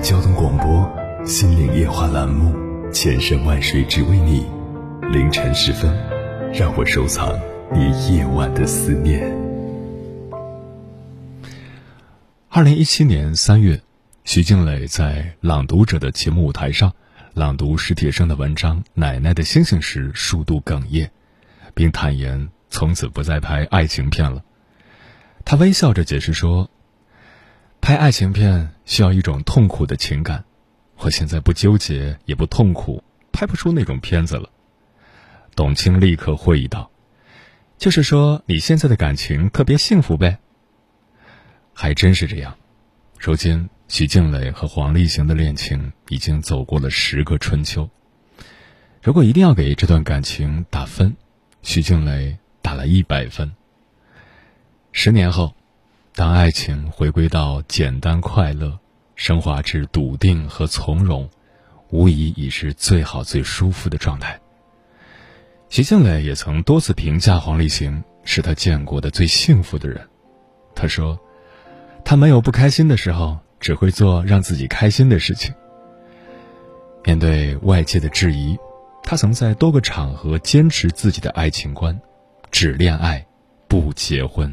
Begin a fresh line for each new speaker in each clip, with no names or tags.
交通广播《心灵夜话》栏目，千山万水只为你。凌晨时分，让我收藏你夜晚的思念。
二零一七年三月，徐静蕾在《朗读者》的节目舞台上朗读史铁生的文章《奶奶的星星》时，数度哽咽，并坦言从此不再拍爱情片了。他微笑着解释说。拍爱情片需要一种痛苦的情感，我现在不纠结也不痛苦，拍不出那种片子了。董卿立刻会意道：“就是说你现在的感情特别幸福呗。”还真是这样。如今，徐静蕾和黄立行的恋情已经走过了十个春秋。如果一定要给这段感情打分，徐静蕾打了一百分。十年后。当爱情回归到简单快乐，升华至笃定和从容，无疑已是最好最舒服的状态。徐静蕾也曾多次评价黄立行是他见过的最幸福的人。他说：“他没有不开心的时候，只会做让自己开心的事情。”面对外界的质疑，他曾在多个场合坚持自己的爱情观：只恋爱，不结婚。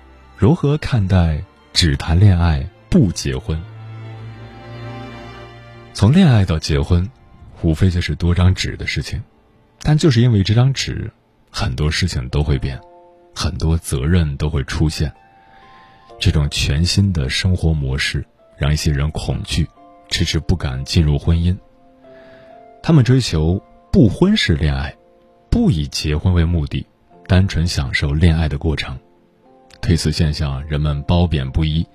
如何看待只谈恋爱不结婚？从恋爱到结婚，无非就是多张纸的事情，但就是因为这张纸，很多事情都会变，很多责任都会出现。这种全新的生活模式让一些人恐惧，迟迟不敢进入婚姻。他们追求不婚式恋爱，不以结婚为目的，单纯享受恋爱的过程。对此现象，人们褒贬不一，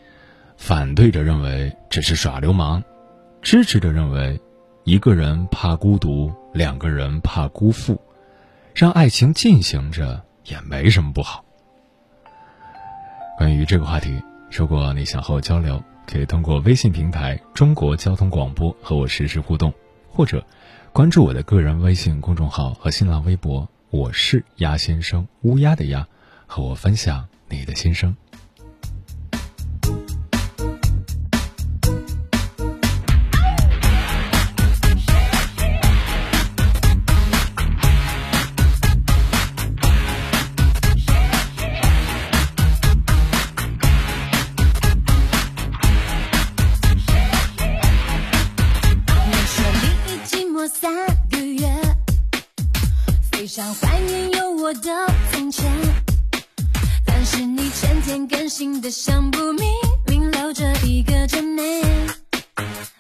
反对者认为这是耍流氓，支持者认为，一个人怕孤独，两个人怕辜负，让爱情进行着也没什么不好。关于这个话题，如果你想和我交流，可以通过微信平台“中国交通广播”和我实时互动，或者关注我的个人微信公众号和新浪微博，我是鸭先生，乌鸦的鸭，和我分享。你的心声。
你说你已寂寞三个月，非常怀念有我的从前。前天更新的想不明，明留着一个真名。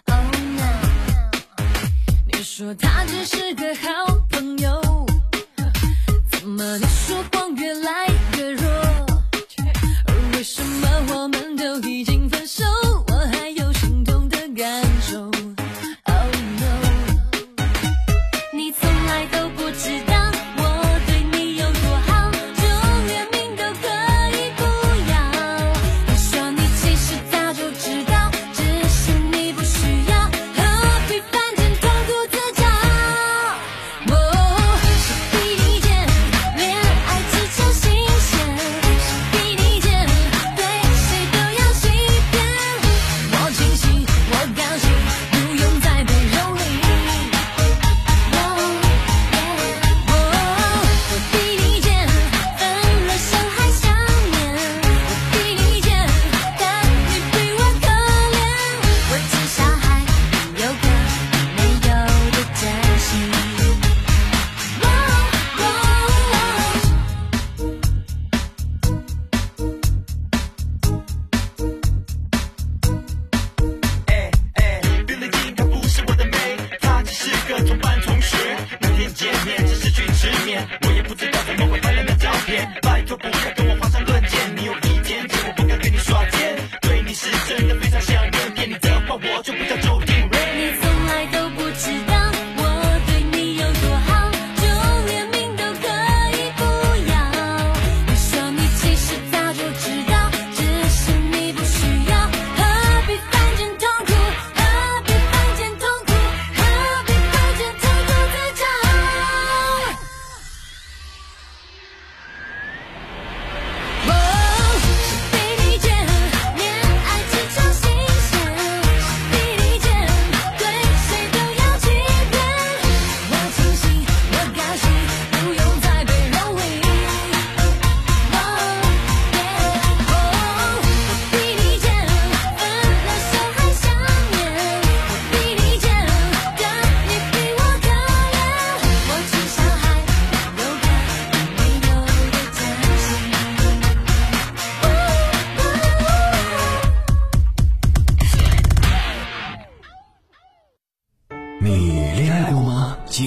Oh no，你说他只是个好朋友，怎么你说谎越来？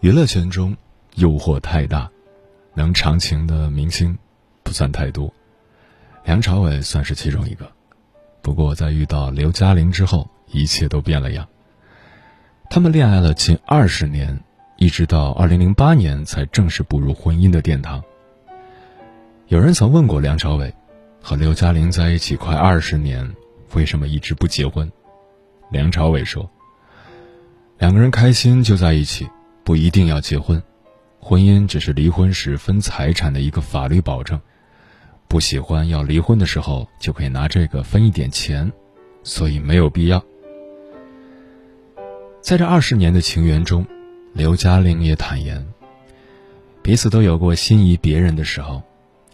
娱乐圈中，诱惑太大，能长情的明星不算太多。梁朝伟算是其中一个，不过在遇到刘嘉玲之后，一切都变了样。他们恋爱了近二十年，一直到二零零八年才正式步入婚姻的殿堂。有人曾问过梁朝伟，和刘嘉玲在一起快二十年，为什么一直不结婚？梁朝伟说：“两个人开心就在一起。”不一定要结婚，婚姻只是离婚时分财产的一个法律保证。不喜欢要离婚的时候，就可以拿这个分一点钱，所以没有必要。在这二十年的情缘中，刘嘉玲也坦言，彼此都有过心仪别人的时候，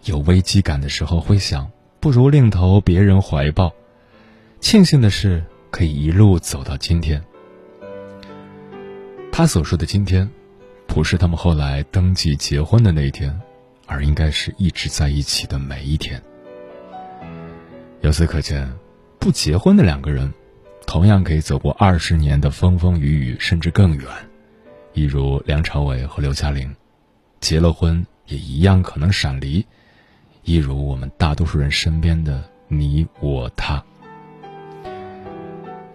有危机感的时候会想，不如另投别人怀抱。庆幸的是，可以一路走到今天。他所说的今天，不是他们后来登记结婚的那一天，而应该是一直在一起的每一天。由此可见，不结婚的两个人，同样可以走过二十年的风风雨雨，甚至更远。一如梁朝伟和刘嘉玲，结了婚也一样可能闪离；一如我们大多数人身边的你我他。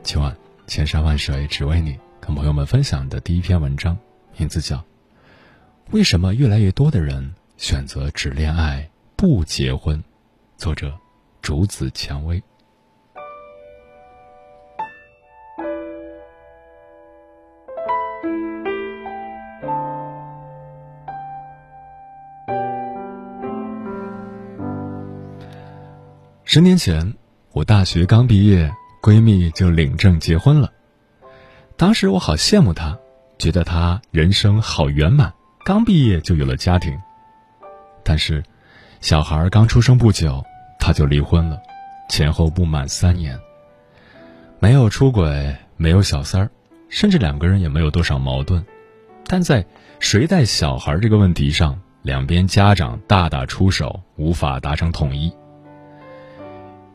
今晚千山万水只为你。朋友们分享的第一篇文章，名字叫《为什么越来越多的人选择只恋爱不结婚》，作者竹子蔷薇。十年前，我大学刚毕业，闺蜜就领证结婚了。当时我好羡慕他，觉得他人生好圆满，刚毕业就有了家庭。但是，小孩刚出生不久，他就离婚了，前后不满三年。没有出轨，没有小三儿，甚至两个人也没有多少矛盾，但在谁带小孩这个问题上，两边家长大打出手，无法达成统一。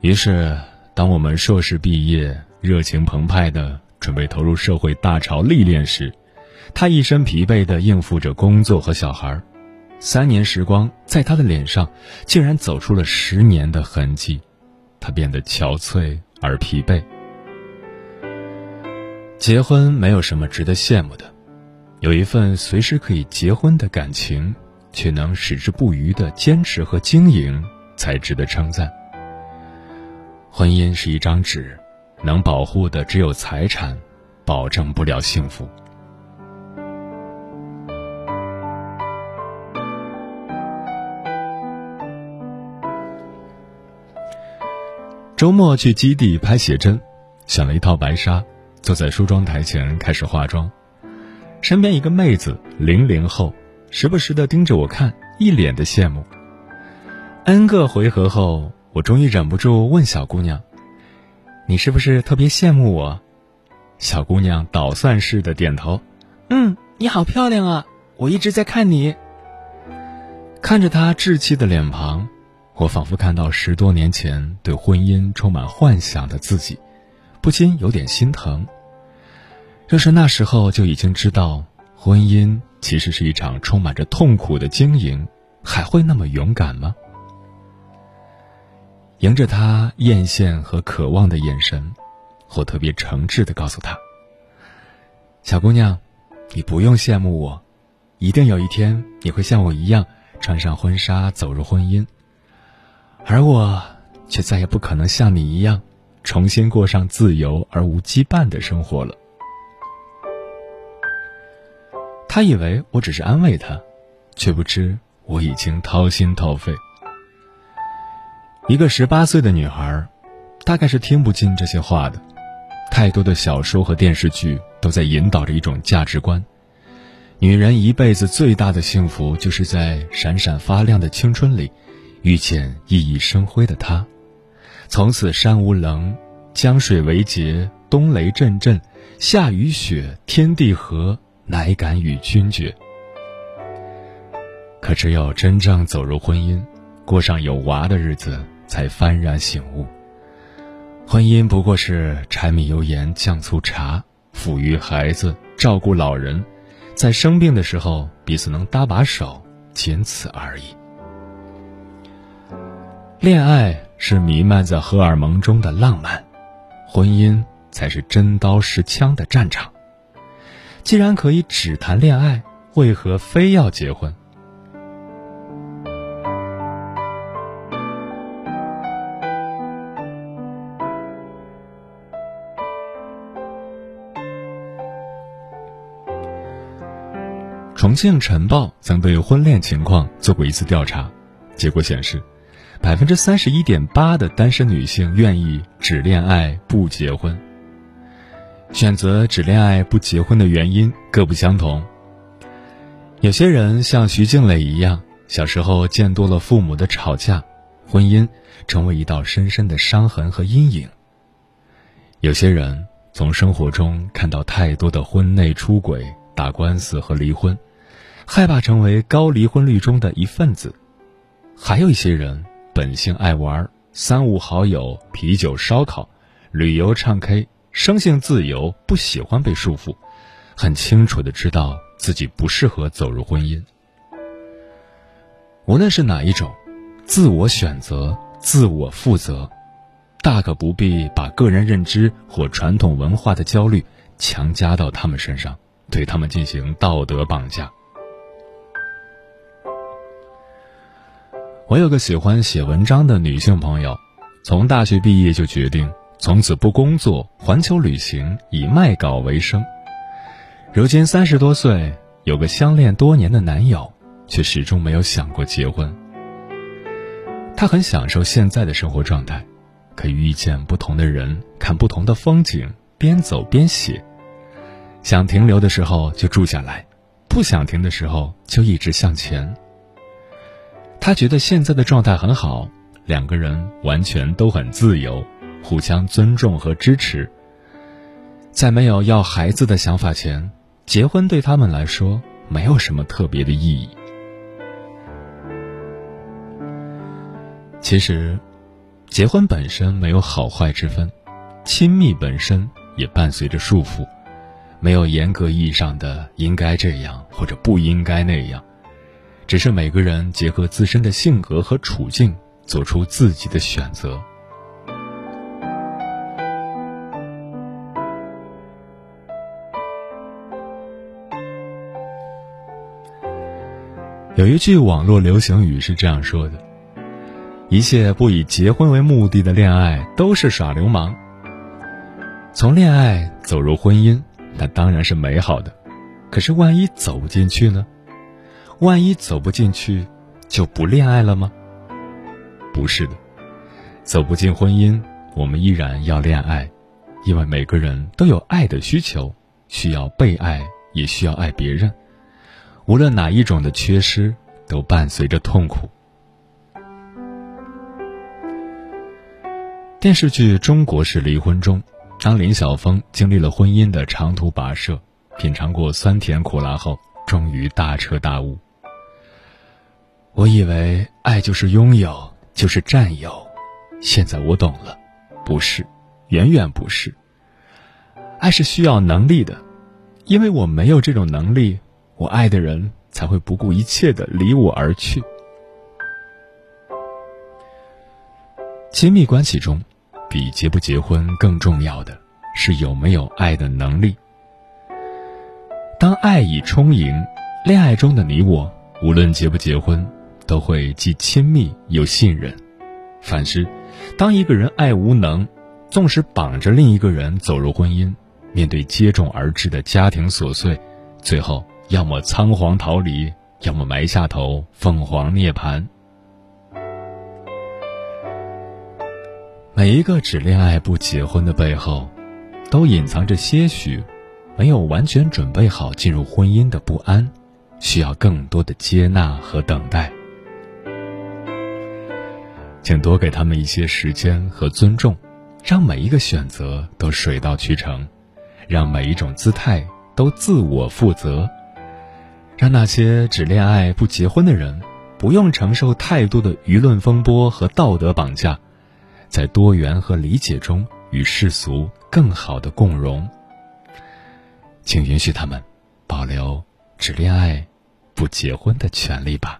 于是，当我们硕士毕业，热情澎湃的。准备投入社会大潮历练时，他一身疲惫地应付着工作和小孩三年时光，在他的脸上竟然走出了十年的痕迹。他变得憔悴而疲惫。结婚没有什么值得羡慕的，有一份随时可以结婚的感情，却能矢志不渝的坚持和经营，才值得称赞。婚姻是一张纸。能保护的只有财产，保证不了幸福。周末去基地拍写真，选了一套白纱，坐在梳妆台前开始化妆。身边一个妹子，零零后，时不时的盯着我看，一脸的羡慕。N 个回合后，我终于忍不住问小姑娘。你是不是特别羡慕我？小姑娘捣蒜似的点头。嗯，你好漂亮啊！我一直在看你。看着她稚气的脸庞，我仿佛看到十多年前对婚姻充满幻想的自己，不禁有点心疼。若是那时候就已经知道婚姻其实是一场充满着痛苦的经营，还会那么勇敢吗？迎着他艳羡和渴望的眼神，我特别诚挚的告诉他：“小姑娘，你不用羡慕我，一定有一天你会像我一样穿上婚纱走入婚姻，而我却再也不可能像你一样重新过上自由而无羁绊的生活了。他以为我只是安慰他，却不知我已经掏心掏肺。一个十八岁的女孩，大概是听不进这些话的。太多的小说和电视剧都在引导着一种价值观：女人一辈子最大的幸福，就是在闪闪发亮的青春里，遇见熠熠生辉的他，从此山无棱，江水为竭，冬雷阵阵，夏雨雪，天地合，乃敢与君绝。可只有真正走入婚姻，过上有娃的日子。才幡然醒悟，婚姻不过是柴米油盐酱醋茶，抚育孩子，照顾老人，在生病的时候彼此能搭把手，仅此而已。恋爱是弥漫在荷尔蒙中的浪漫，婚姻才是真刀实枪的战场。既然可以只谈恋爱，为何非要结婚？重庆晨报曾对婚恋情况做过一次调查，结果显示，百分之三十一点八的单身女性愿意只恋爱不结婚。选择只恋爱不结婚的原因各不相同。有些人像徐静蕾一样，小时候见多了父母的吵架，婚姻成为一道深深的伤痕和阴影。有些人从生活中看到太多的婚内出轨、打官司和离婚。害怕成为高离婚率中的一份子，还有一些人本性爱玩，三五好友啤酒烧烤，旅游唱 K，生性自由，不喜欢被束缚，很清楚的知道自己不适合走入婚姻。无论是哪一种，自我选择，自我负责，大可不必把个人认知或传统文化的焦虑强加到他们身上，对他们进行道德绑架。我有个喜欢写文章的女性朋友，从大学毕业就决定从此不工作，环球旅行，以卖稿为生。如今三十多岁，有个相恋多年的男友，却始终没有想过结婚。她很享受现在的生活状态，可以遇见不同的人，看不同的风景，边走边写。想停留的时候就住下来，不想停的时候就一直向前。他觉得现在的状态很好，两个人完全都很自由，互相尊重和支持。在没有要孩子的想法前，结婚对他们来说没有什么特别的意义。其实，结婚本身没有好坏之分，亲密本身也伴随着束缚，没有严格意义上的应该这样或者不应该那样。只是每个人结合自身的性格和处境，做出自己的选择。有一句网络流行语是这样说的：“一切不以结婚为目的的恋爱都是耍流氓。”从恋爱走入婚姻，那当然是美好的，可是万一走不进去呢？万一走不进去，就不恋爱了吗？不是的，走不进婚姻，我们依然要恋爱，因为每个人都有爱的需求，需要被爱，也需要爱别人。无论哪一种的缺失，都伴随着痛苦。电视剧《中国式离婚》中，当林晓峰经历了婚姻的长途跋涉，品尝过酸甜苦辣后，终于大彻大悟。我以为爱就是拥有，就是占有，现在我懂了，不是，远远不是。爱是需要能力的，因为我没有这种能力，我爱的人才会不顾一切的离我而去。亲密关系中，比结不结婚更重要的是有没有爱的能力。当爱已充盈，恋爱中的你我，无论结不结婚，都会既亲密又信任。反之，当一个人爱无能，纵使绑着另一个人走入婚姻，面对接踵而至的家庭琐碎，最后要么仓皇逃离，要么埋下头凤凰涅槃。每一个只恋爱不结婚的背后，都隐藏着些许没有完全准备好进入婚姻的不安，需要更多的接纳和等待。请多给他们一些时间和尊重，让每一个选择都水到渠成，让每一种姿态都自我负责，让那些只恋爱不结婚的人不用承受太多的舆论风波和道德绑架。在多元和理解中与世俗更好的共融，请允许他们保留只恋爱不结婚的权利吧。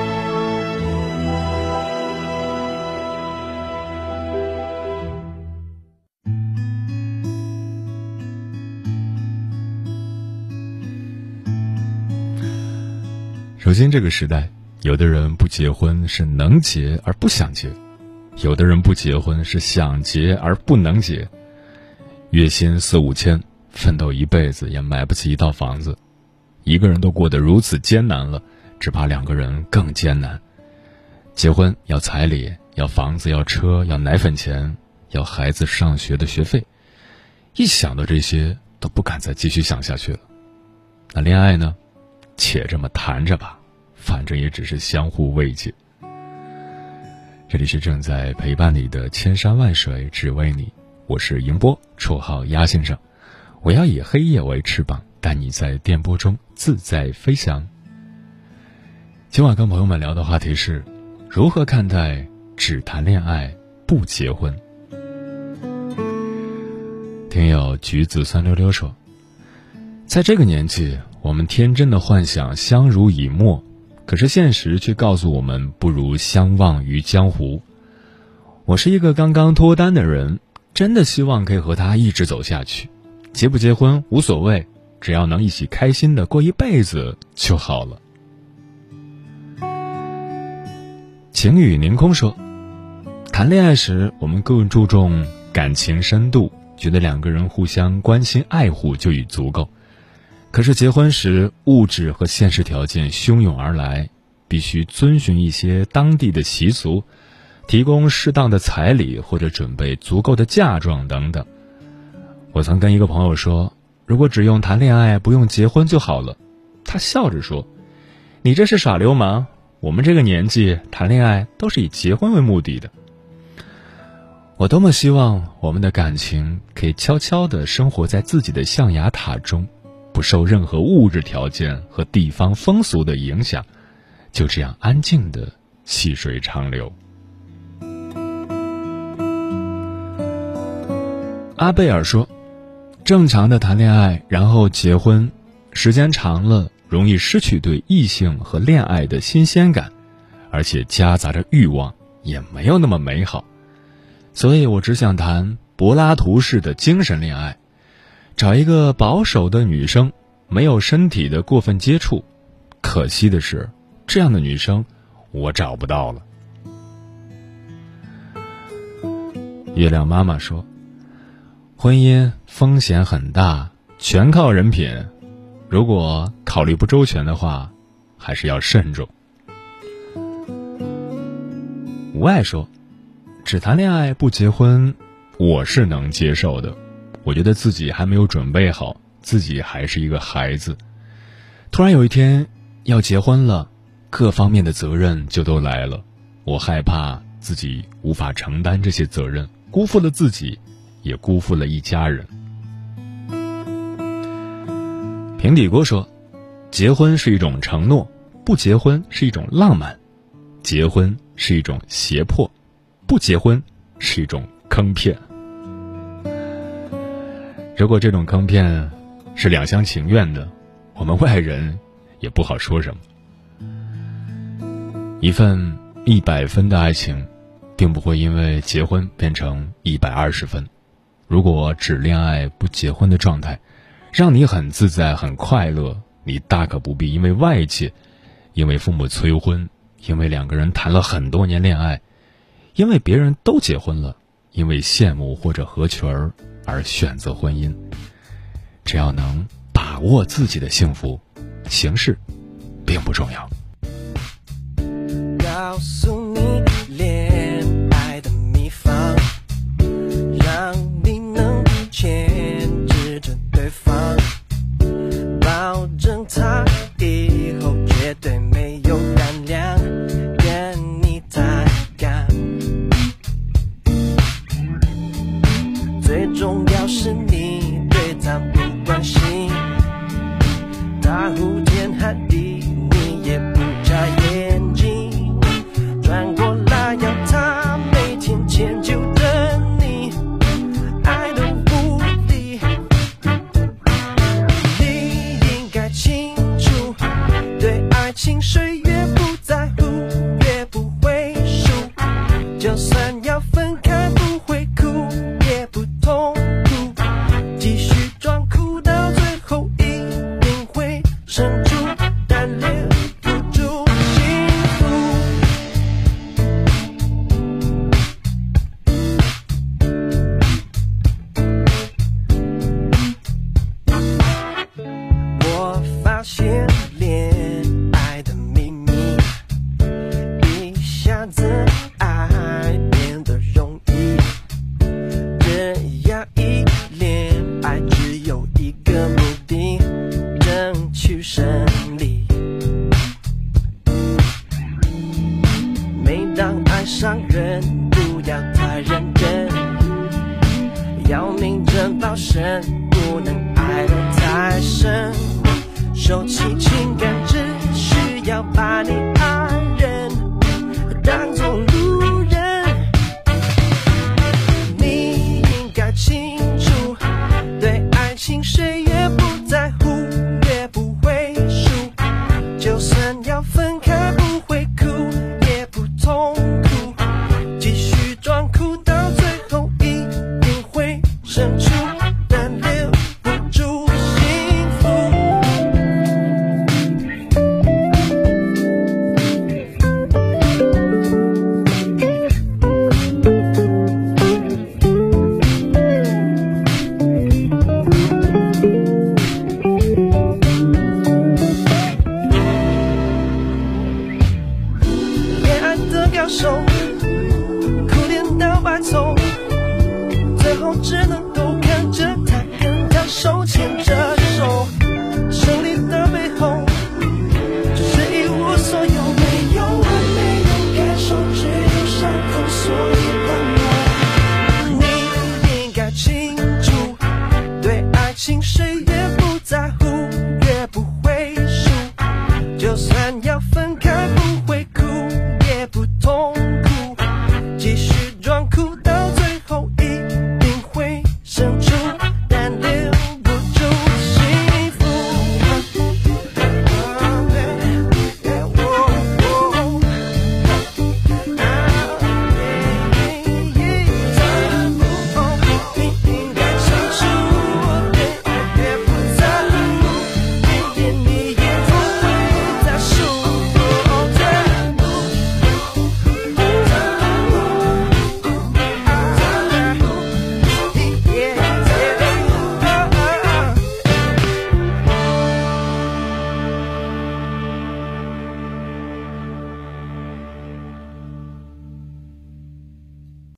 如今这个时代，有的人不结婚是能结而不想结，有的人不结婚是想结而不能结。月薪四五千。奋斗一辈子也买不起一套房子，一个人都过得如此艰难了，只怕两个人更艰难。结婚要彩礼，要房子，要车，要奶粉钱，要孩子上学的学费，一想到这些，都不敢再继续想下去了。那恋爱呢？且这么谈着吧，反正也只是相互慰藉。这里是正在陪伴你的千山万水，只为你。我是迎波，绰号鸭先生。我要以黑夜为翅膀，带你在电波中自在飞翔。今晚跟朋友们聊的话题是：如何看待只谈恋爱不结婚？听友橘子酸溜溜说，在这个年纪，我们天真的幻想相濡以沫，可是现实却告诉我们不如相忘于江湖。我是一个刚刚脱单的人，真的希望可以和他一直走下去。结不结婚无所谓，只要能一起开心的过一辈子就好了。晴雨凌空说：“谈恋爱时，我们更注重感情深度，觉得两个人互相关心爱护就已足够。可是结婚时，物质和现实条件汹涌而来，必须遵循一些当地的习俗，提供适当的彩礼或者准备足够的嫁妆等等。”我曾跟一个朋友说：“如果只用谈恋爱，不用结婚就好了。”他笑着说：“你这是耍流氓！我们这个年纪谈恋爱都是以结婚为目的的。”我多么希望我们的感情可以悄悄地生活在自己的象牙塔中，不受任何物质条件和地方风俗的影响，就这样安静的细水长流。阿贝尔说。正常的谈恋爱，然后结婚，时间长了容易失去对异性和恋爱的新鲜感，而且夹杂着欲望，也没有那么美好。所以我只想谈柏拉图式的精神恋爱，找一个保守的女生，没有身体的过分接触。可惜的是，这样的女生我找不到了。月亮妈妈说。婚姻风险很大，全靠人品。如果考虑不周全的话，还是要慎重。无爱说，只谈恋爱不结婚，我是能接受的。我觉得自己还没有准备好，自己还是一个孩子。突然有一天要结婚了，各方面的责任就都来了。我害怕自己无法承担这些责任，辜负了自己。也辜负了一家人。平底锅说：“结婚是一种承诺，不结婚是一种浪漫。结婚
是一种胁迫，不结婚是一种坑骗。如果这种坑骗是两厢情愿的，我们外人也不好说什么。一份一百分的爱情，并不会因为结婚变成一百二十分。如果只恋爱不结婚的状态，让你很自在、很快乐，你大可不必因为外界，因为父母催婚，因为两个人谈了很多年恋爱，因为别人都结婚了，因为羡慕或者合群儿而选择婚姻。只要能把握自己的幸福，形式并不重要。